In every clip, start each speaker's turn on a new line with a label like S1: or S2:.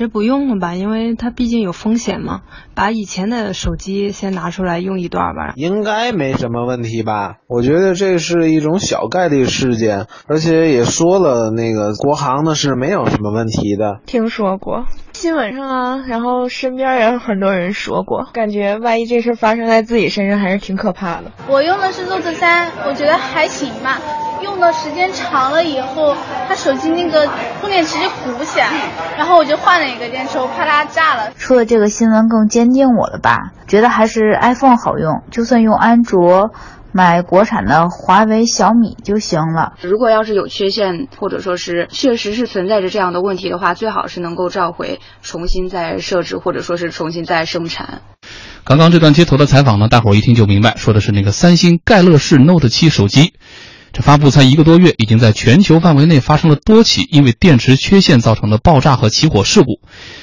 S1: 这不用了吧，因为它毕竟有风险嘛。把以前的手机先拿出来用一段吧。
S2: 应该没什么问题吧？我觉得这是一种小概率事件，而且也说了，那个国行的是没有什么问题的。
S3: 听说过新闻上啊，然后身边也有很多人说过，感觉万一这事发生在自己身上，还是挺可怕的。
S4: 我用的是 Note 三，我觉得还行吧。用的时间长了以后，它手机那个充电池就鼓起来，然后我就换了一个电池，我怕它炸了。
S5: 出了这个新闻更坚定我了吧？觉得还是 iPhone 好用，就算用安卓，买国产的华为、小米就行了。
S6: 如果要是有缺陷，或者说是确实是存在着这样的问题的话，最好是能够召回，重新再设置，或者说是重新再生产。
S7: 刚刚这段街头的采访呢，大伙儿一听就明白，说的是那个三星盖乐世 Note 7手机。发布才一个多月，已经在全球范围内发生了多起因为电池缺陷造成的爆炸和起火事故，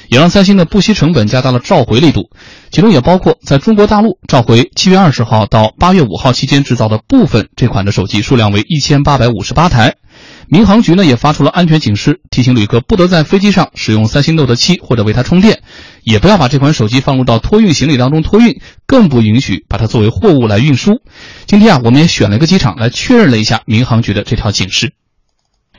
S7: 也让三星的不惜成本加大了召回力度，其中也包括在中国大陆召回七月二十号到八月五号期间制造的部分这款的手机，数量为一千八百五十八台。民航局呢也发出了安全警示，提醒旅客不得在飞机上使用三星 Note 7或者为它充电，也不要把这款手机放入到托运行李当中托运，更不允许把它作为货物来运输。今天啊，我们也选了一个机场来确认了一下民航局的这条警示。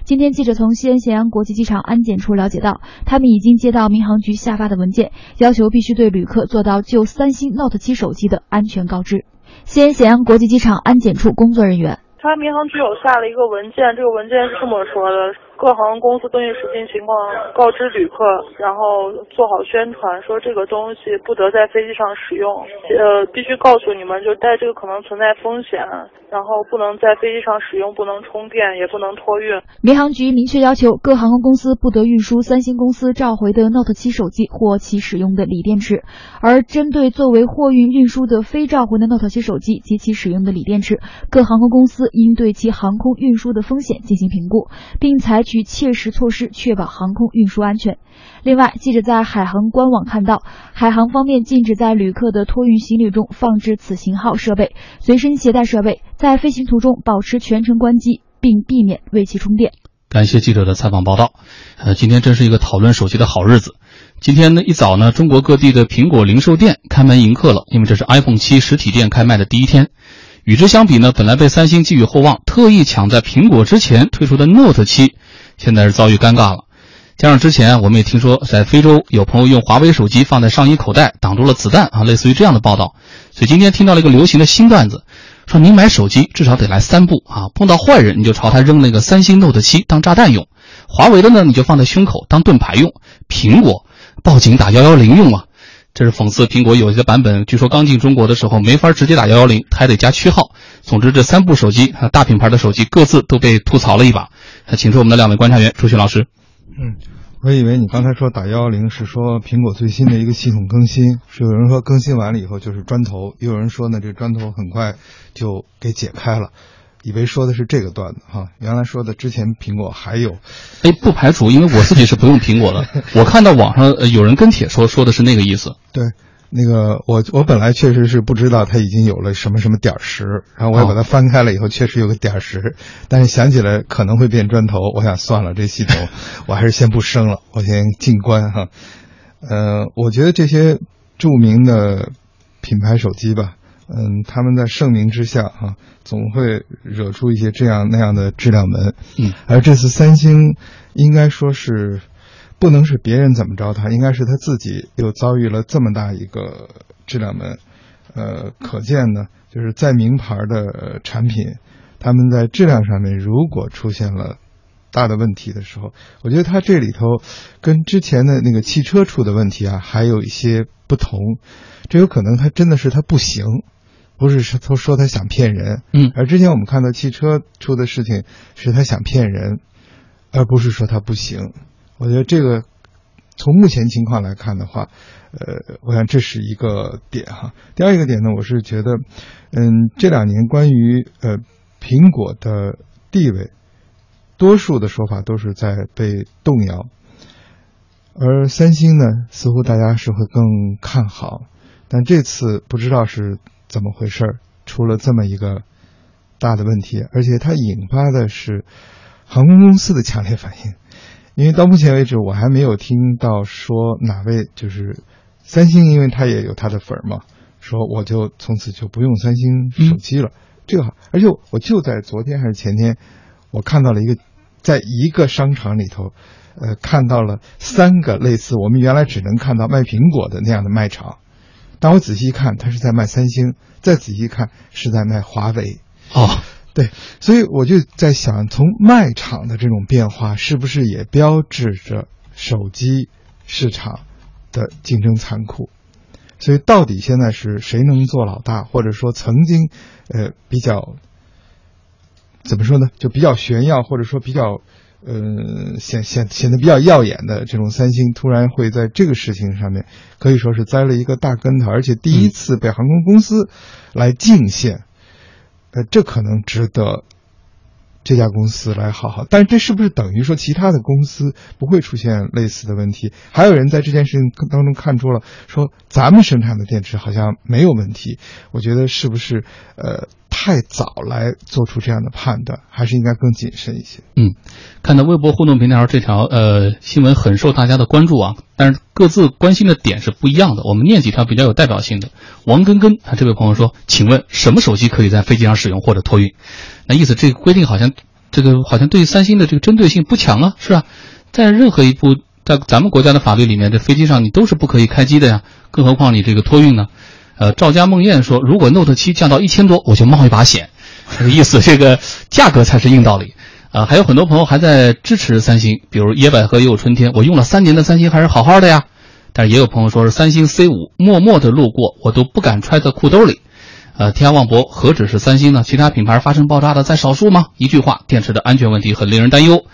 S8: 今天记者从西安咸阳国际机场安检处了解到，他们已经接到民航局下发的文件，要求必须对旅客做到就三星 Note 7手机的安全告知。西安咸阳国际机场安检处工作人员。
S9: 他民航局有下了一个文件，这个文件是这么说的：各航空公司根据实际情况告知旅客，然后做好宣传，说这个东西不得在飞机上使用。呃，必须告诉你们，就带这个可能存在风险，然后不能在飞机上使用，不能充电，也不能托运。
S8: 民航局明确要求各航空公司不得运输三星公司召回的 Note 7手机或其使用的锂电池，而针对作为货运运输的非召回的 Note 7手机及其使用的锂电池，各航空公司。应对其航空运输的风险进行评估，并采取切实措施，确保航空运输安全。另外，记者在海航官网看到，海航方面禁止在旅客的托运行李中放置此型号设备，随身携带设备在飞行途中保持全程关机，并避免为其充电。
S7: 感谢记者的采访报道。呃，今天真是一个讨论手机的好日子。今天呢一早呢，中国各地的苹果零售店开门迎客了，因为这是 iPhone 七实体店开卖的第一天。与之相比呢，本来被三星寄予厚望，特意抢在苹果之前推出的 Note 7，现在是遭遇尴尬了。加上之前我们也听说，在非洲有朋友用华为手机放在上衣口袋挡住了子弹啊，类似于这样的报道。所以今天听到了一个流行的新段子，说您买手机至少得来三步啊，碰到坏人你就朝他扔那个三星 Note 7当炸弹用，华为的呢你就放在胸口当盾牌用，苹果报警打幺幺零用啊。这是讽刺苹果有些版本，据说刚进中国的时候没法直接打幺幺零，还得加区号。总之，这三部手机啊，大品牌的手机各自都被吐槽了一把。请出我们的两位观察员，朱迅老师。
S10: 嗯，我以为你刚才说打幺幺零是说苹果最新的一个系统更新，是有人说更新完了以后就是砖头，又有人说呢这砖头很快就给解开了。以为说的是这个段子哈，原来说的之前苹果还有，
S7: 哎，不排除，因为我自己是不用苹果的，我看到网上有人跟帖说说的是那个意思。
S10: 对，那个我我本来确实是不知道它已经有了什么什么点十，然后我也把它翻开了以后，确实有个点十，但是想起来可能会变砖头，我想算了，这系统 我还是先不升了，我先静观哈。呃，我觉得这些著名的品牌手机吧。嗯，他们在盛名之下啊，总会惹出一些这样那样的质量门。
S7: 嗯，
S10: 而这次三星应该说是不能是别人怎么着他，应该是他自己又遭遇了这么大一个质量门。呃，可见呢，就是在名牌的产品，他们在质量上面如果出现了大的问题的时候，我觉得它这里头跟之前的那个汽车出的问题啊，还有一些不同。这有可能它真的是它不行。不是说他说他想骗人，
S7: 嗯，
S10: 而之前我们看到汽车出的事情是他想骗人，而不是说他不行。我觉得这个从目前情况来看的话，呃，我想这是一个点哈。第二一个点呢，我是觉得，嗯，这两年关于呃苹果的地位，多数的说法都是在被动摇，而三星呢，似乎大家是会更看好，但这次不知道是。怎么回事？出了这么一个大的问题，而且它引发的是航空公司的强烈反应。因为到目前为止我还没有听到说哪位就是三星，因为它也有它的粉儿嘛，说我就从此就不用三星手机了。这个，而且我就在昨天还是前天，我看到了一个，在一个商场里头，呃，看到了三个类似我们原来只能看到卖苹果的那样的卖场，但我仔细一看，他是在卖三星；再仔细一看，是在卖华为。
S7: 哦，
S10: 对，所以我就在想，从卖场的这种变化，是不是也标志着手机市场的竞争残酷？所以，到底现在是谁能做老大，或者说曾经，呃，比较怎么说呢？就比较炫耀，或者说比较，呃，显显显得比较耀眼的这种三星，突然会在这个事情上面可以说是栽了一个大跟头，而且第一次被航空公司来进线，呃，这可能值得。这家公司来好好，但是这是不是等于说其他的公司不会出现类似的问题？还有人在这件事情当中看出了，说咱们生产的电池好像没有问题。我觉得是不是呃太早来做出这样的判断，还是应该更谨慎一些？
S7: 嗯，看到微博互动平台上这条呃新闻很受大家的关注啊，但是各自关心的点是不一样的。我们念几条比较有代表性的。王根根他这位朋友说：“请问什么手机可以在飞机上使用或者托运？”那意思这个规定好像，这个好像对三星的这个针对性不强啊，是吧？在任何一部在咱们国家的法律里面，这飞机上你都是不可以开机的呀，更何况你这个托运呢？呃，赵家梦燕说，如果 Note 七降到一千多，我就冒一把险。这个意思，这个价格才是硬道理。啊，还有很多朋友还在支持三星，比如野百合也有春天，我用了三年的三星还是好好的呀。但是也有朋友说是三星 C 五默默的路过，我都不敢揣在裤兜里。呃，天下望博，何止是三星呢？其他品牌发生爆炸的在少数吗？一句话，电池的安全问题很令人担忧。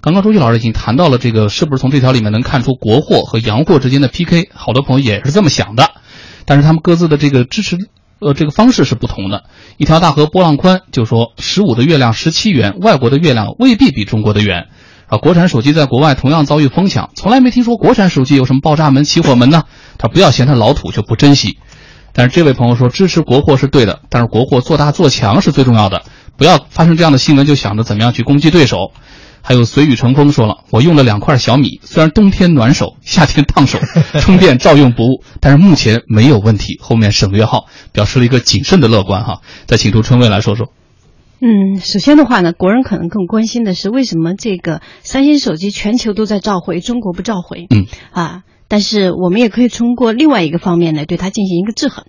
S7: 刚刚周旭老师已经谈到了这个，是不是从这条里面能看出国货和洋货之间的 PK？好多朋友也是这么想的，但是他们各自的这个支持，呃，这个方式是不同的。一条大河波浪宽就说，十五的月亮十七圆，外国的月亮未必比中国的圆。啊，国产手机在国外同样遭遇疯抢，从来没听说国产手机有什么爆炸门、起火门呢？他不要嫌它老土就不珍惜。但是这位朋友说支持国货是对的，但是国货做大做强是最重要的，不要发生这样的新闻就想着怎么样去攻击对手。还有随雨成风说了，我用了两块小米，虽然冬天暖手，夏天烫手，充电照用不误，但是目前没有问题。后面省略号表示了一个谨慎的乐观哈。再请出春薇来说说。
S11: 嗯，首先的话呢，国人可能更关心的是为什么这个三星手机全球都在召回，中国不召回？
S7: 嗯
S11: 啊。但是我们也可以通过另外一个方面来对它进行一个制衡，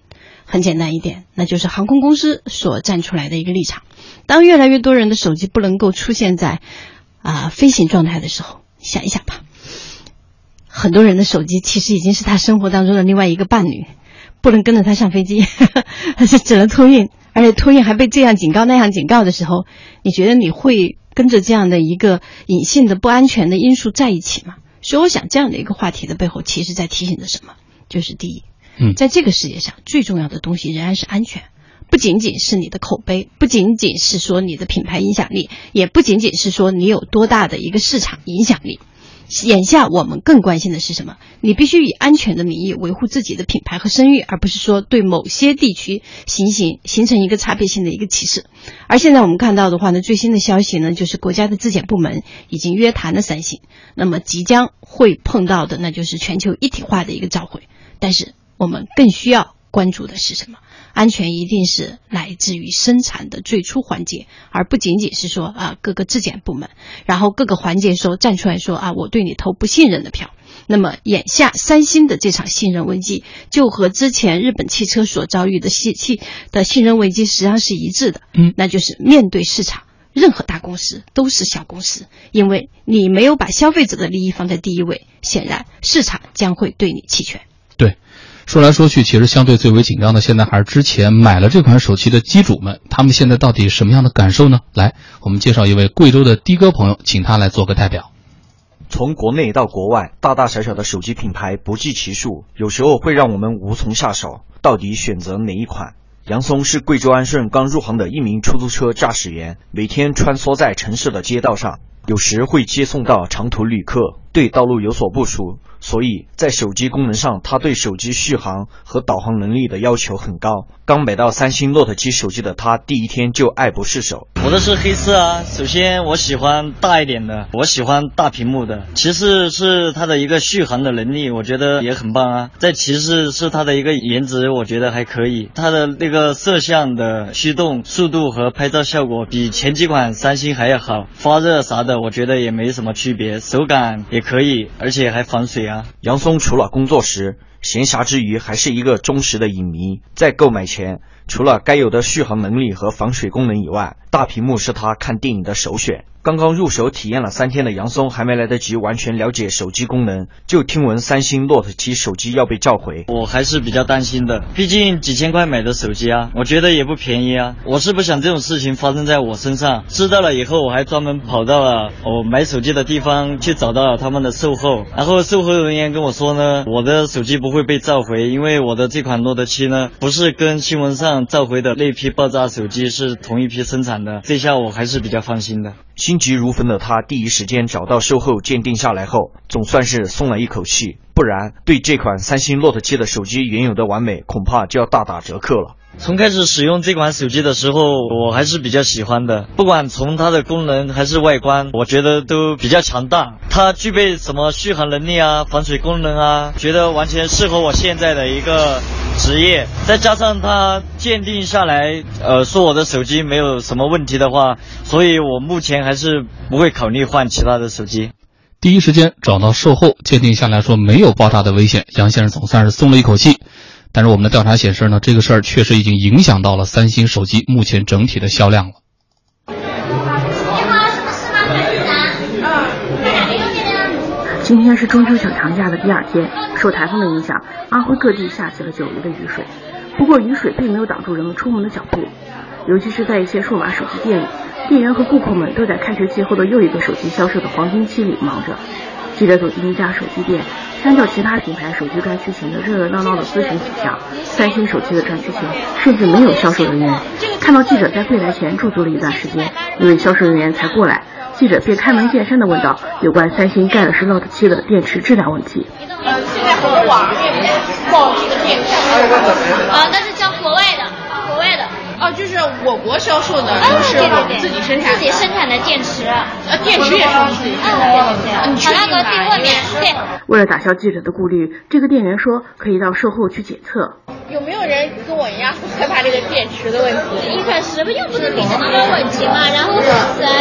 S11: 很简单一点，那就是航空公司所站出来的一个立场。当越来越多人的手机不能够出现在啊飞行状态的时候，想一想吧，很多人的手机其实已经是他生活当中的另外一个伴侣，不能跟着他上飞机，而是只能托运，而且托运还被这样警告那样警告的时候，你觉得你会跟着这样的一个隐性的不安全的因素在一起吗？所以我想，这样的一个话题的背后，其实在提醒着什么？就是第一，
S7: 嗯，
S11: 在这个世界上最重要的东西仍然是安全，不仅仅是你的口碑，不仅仅是说你的品牌影响力，也不仅仅是说你有多大的一个市场影响力。眼下我们更关心的是什么？你必须以安全的名义维护自己的品牌和声誉，而不是说对某些地区形形形成一个差别性的一个歧视。而现在我们看到的话呢，最新的消息呢，就是国家的质检部门已经约谈了三星，那么即将会碰到的那就是全球一体化的一个召回。但是我们更需要关注的是什么？安全一定是来自于生产的最初环节，而不仅仅是说啊各个质检部门，然后各个环节说站出来说啊我对你投不信任的票。那么眼下三星的这场信任危机，就和之前日本汽车所遭遇的信信的信任危机实际上是一致的。
S7: 嗯，
S11: 那就是面对市场，任何大公司都是小公司，因为你没有把消费者的利益放在第一位，显然市场将会对你弃权。
S7: 对。说来说去，其实相对最为紧张的，现在还是之前买了这款手机的机主们，他们现在到底什么样的感受呢？来，我们介绍一位贵州的的哥朋友，请他来做个代表。
S12: 从国内到国外，大大小小的手机品牌不计其数，有时候会让我们无从下手。到底选择哪一款？杨松是贵州安顺刚入行的一名出租车驾驶员，每天穿梭在城市的街道上，有时会接送到长途旅客，对道路有所不熟。所以在手机功能上，它对手机续航和导航能力的要求很高。刚买到三星 Note 七手机的他，第一天就爱不释手。
S13: 我我的是黑色啊。首先我喜欢大一点的，我喜欢大屏幕的。其次是它的一个续航的能力，我觉得也很棒啊。再其次是它的一个颜值，我觉得还可以。它的那个摄像的驱动速度和拍照效果比前几款三星还要好，发热啥的我觉得也没什么区别，手感也可以，而且还防水啊。
S12: 杨松除了工作时，闲暇之余还是一个忠实的影迷，在购买前，除了该有的续航能力和防水功能以外，大屏幕是他看电影的首选。刚刚入手体验了三天的杨松，还没来得及完全了解手机功能，就听闻三星 Note 7手机要被召回。
S13: 我还是比较担心的，毕竟几千块买的手机啊，我觉得也不便宜啊。我是不想这种事情发生在我身上。知道了以后，我还专门跑到了我买手机的地方去找到了他们的售后，然后售后人员跟我说呢，我的手机不会被召回，因为我的这款 Note 7呢，不是跟新闻上召回的那批爆炸手机是同一批生产的。这下我还是比较放心的。
S12: 心急如焚的他，第一时间找到售后鉴定下来后，总算是松了一口气。不然，对这款三星 Note 7的手机原有的完美，恐怕就要大打折扣了。
S13: 从开始使用这款手机的时候，我还是比较喜欢的。不管从它的功能还是外观，我觉得都比较强大。它具备什么续航能力啊、防水功能啊，觉得完全适合我现在的一个职业。再加上他鉴定下来，呃，说我的手机没有什么问题的话，所以我目前还是不会考虑换其他的手机。
S7: 第一时间找到售后鉴定下来说没有爆炸的危险，杨先生总算是松了一口气。但是我们的调查显示呢，这个事儿确实已经影响到了三星手机目前整体的销量了。
S14: 今天是中秋小长假的第二天，受台风的影响，安徽各地下起了久违的雨水。不过雨水并没有挡住人们出门的脚步，尤其是在一些数码手机店里，店员和顾客们都在开学季后的又一个手机销售的黄金期里忙着。记者走进一家手机店，相较其他品牌手机专区前的热热闹闹的咨询景象，三星手机的专区前甚至没有销售人员。看到记者在柜台前驻足了一段时间，一位销售人员才过来，记者便开门见山的问道：“有关三星 Galaxy Note 7的电池质量问题。”
S15: 呃，现在很多网上面报这个电池，啊，那是叫国外的，国外的。哦，就是我国销售的，就是我们自己生产
S16: 自己生产的电池，
S15: 呃，电池也是我们自己生产的。
S14: 为了打消记者的顾虑，这个店员说可以到售后去检测。
S15: 有没有人跟我一样害怕这个电池的问题？
S16: 一开始不就不是电池没有问题嘛，然后是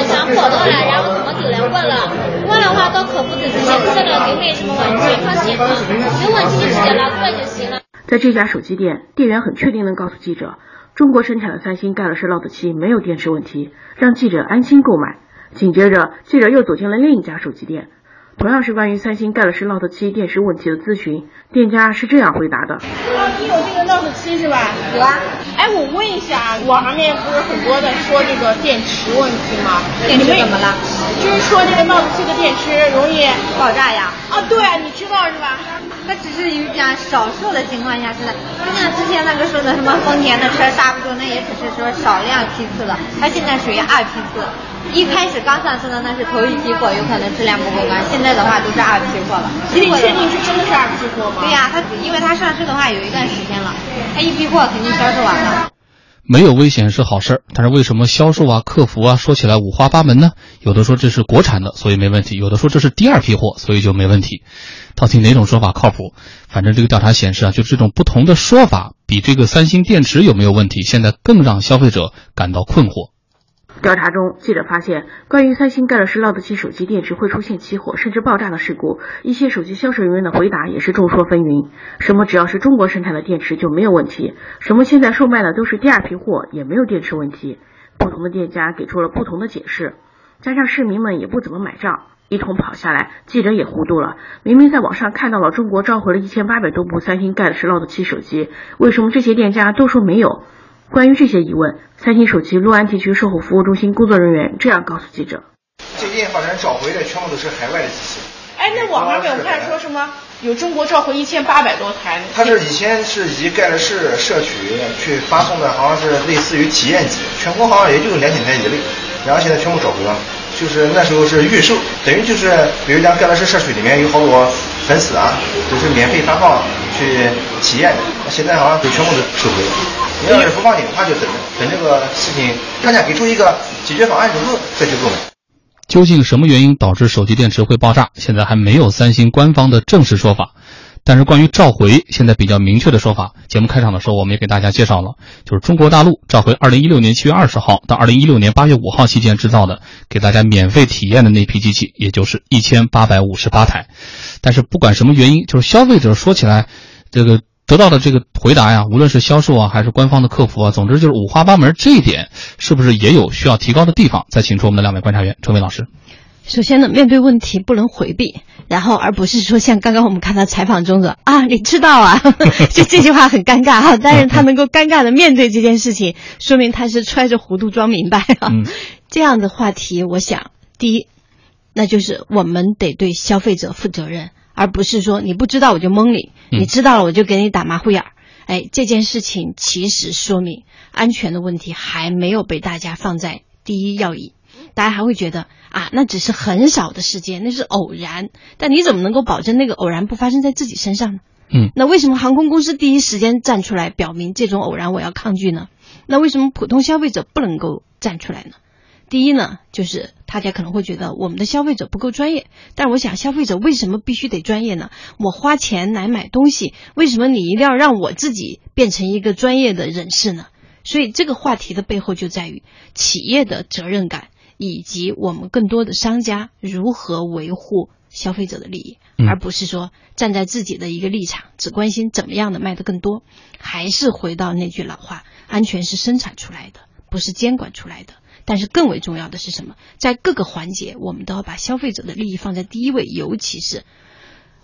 S16: 想破断了，然后怎么就来问了，问的话到客服这直接测了就没什么问题，放心吧，有问题就直接拿过来就行了。
S14: 在这家手机店，店员很确定地告诉记者。中国生产的三星 Galaxy Note 7没有电池问题，让记者安心购买。紧接着，记者又走进了另一家手机店，同样是关于三星 Galaxy Note 7电池问题的咨询。店家是这样回答的：“啊
S15: 你有这个 Note 7是吧？
S16: 有啊。
S15: 哎，我问一下，网上面不是很多在说这个电池问题吗？
S16: 电池怎么了？
S15: 就是说这个 Note 7的电池容易
S16: 爆炸呀。
S15: 啊，对啊，你知道是吧？
S16: 它只是有讲少数的情况下是的，就像之前那个说的什么丰田的车刹不住，那也只是说少量批次的，它现在属于二批次。一开始刚上市的那是头一批货，有可能质量不过关，现在的话都是二批货了。
S15: 你确定是真的是二批货吗？
S16: 对呀，它因为它上市的话有一段时间了，它一批货肯定销售完了。
S7: 没有危险是好事儿，但是为什么销售啊、客服啊说起来五花八门呢？有的说这是国产的，所以没问题；有的说这是第二批货，所以就没问题。到底哪种说法靠谱？反正这个调查显示啊，就这种不同的说法，比这个三星电池有没有问题，现在更让消费者感到困惑。
S14: 调查中，记者发现，关于三星 Galaxy Note 7手机电池会出现起火甚至爆炸的事故，一些手机销售人员的回答也是众说纷纭。什么只要是中国生产的电池就没有问题？什么现在售卖的都是第二批货，也没有电池问题？不同的店家给出了不同的解释，加上市民们也不怎么买账，一通跑下来，记者也糊涂了。明明在网上看到了中国召回了一千八百多部三星 Galaxy Note 7手机，为什么这些店家都说没有？关于这些疑问，三星手机六安地区售后服务中心工作人员这样告诉记者：“
S17: 最近好像召回的全部都是海外的机器。
S15: 哎，那网上面我看说什么有中国召回一千八百多台。
S17: 他是以前是以盖乐世社区去发送的，好像是类似于体验机，全国好像也就两千台一类，然后现在全部召回了。就是那时候是预售，等于就是比如讲盖乐世社区里面有好多粉丝啊，就是免费发放去体验的，现在好像都全部都收回了。”你要是不放心的话，就等等这个事情，专家给出一个解决方案之后再去购买。
S7: 究竟什么原因导致手机电池会爆炸？现在还没有三星官方的正式说法。但是关于召回，现在比较明确的说法，节目开场的时候我们也给大家介绍了，就是中国大陆召回2016年7月20号到2016年8月5号期间制造的，给大家免费体验的那批机器，也就是1858台。但是不管什么原因，就是消费者说起来，这个得到的这个回答呀，无论是销售啊，还是官方的客服啊，总之就是五花八门。这一点是不是也有需要提高的地方？再请出我们的两位观察员，陈伟老师。
S11: 首先呢，面对问题不能回避，然后而不是说像刚刚我们看到采访中的啊，你知道啊，就这句话很尴尬哈。但是他能够尴尬的面对这件事情，说明他是揣着糊涂装明白啊。这样的话题，我想第一，那就是我们得对消费者负责任，而不是说你不知道我就蒙你，你知道了我就给你打马虎眼儿。哎，这件事情其实说明安全的问题还没有被大家放在第一要义。大家还会觉得啊，那只是很少的事件，那是偶然。但你怎么能够保证那个偶然不发生在自己身上呢？
S7: 嗯，
S11: 那为什么航空公司第一时间站出来表明这种偶然我要抗拒呢？那为什么普通消费者不能够站出来呢？第一呢，就是大家可能会觉得我们的消费者不够专业。但我想，消费者为什么必须得专业呢？我花钱来买东西，为什么你一定要让我自己变成一个专业的人士呢？所以这个话题的背后就在于企业的责任感。以及我们更多的商家如何维护消费者的利益，而不是说站在自己的一个立场，只关心怎么样的卖得更多。还是回到那句老话，安全是生产出来的，不是监管出来的。但是更为重要的是什么？在各个环节，我们都要把消费者的利益放在第一位，尤其是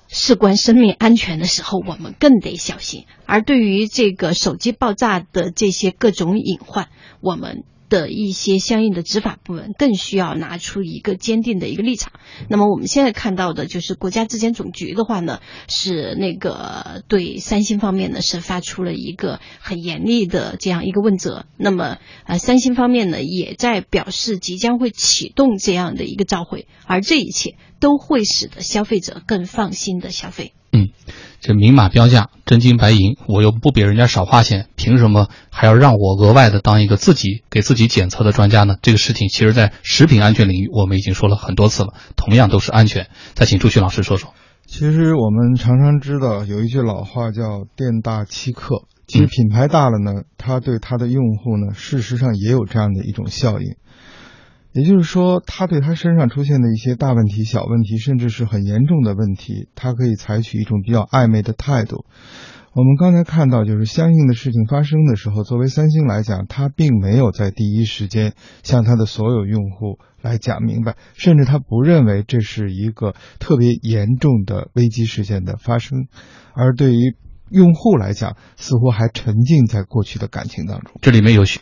S11: 事关生命安全的时候，我们更得小心。而对于这个手机爆炸的这些各种隐患，我们。的一些相应的执法部门更需要拿出一个坚定的一个立场。那么我们现在看到的就是国家质检总局的话呢，是那个对三星方面呢是发出了一个很严厉的这样一个问责。那么呃，三星方面呢也在表示即将会启动这样的一个召回，而这一切都会使得消费者更放心的消费。
S7: 嗯，这明码标价，真金白银，我又不比人家少花钱，凭什么还要让我额外的当一个自己给自己检测的专家呢？这个事情其实，在食品安全领域，我们已经说了很多次了，同样都是安全。再请朱旭老师说说。
S10: 其实我们常常知道有一句老话叫“店大欺客”，其实品牌大了呢，它对它的用户呢，事实上也有这样的一种效应。也就是说，他对他身上出现的一些大问题、小问题，甚至是很严重的问题，他可以采取一种比较暧昧的态度。我们刚才看到，就是相应的事情发生的时候，作为三星来讲，他并没有在第一时间向他的所有用户来讲明白，甚至他不认为这是一个特别严重的危机事件的发生，而对于。用户来讲，似乎还沉浸在过去的感情当中。
S7: 这里面有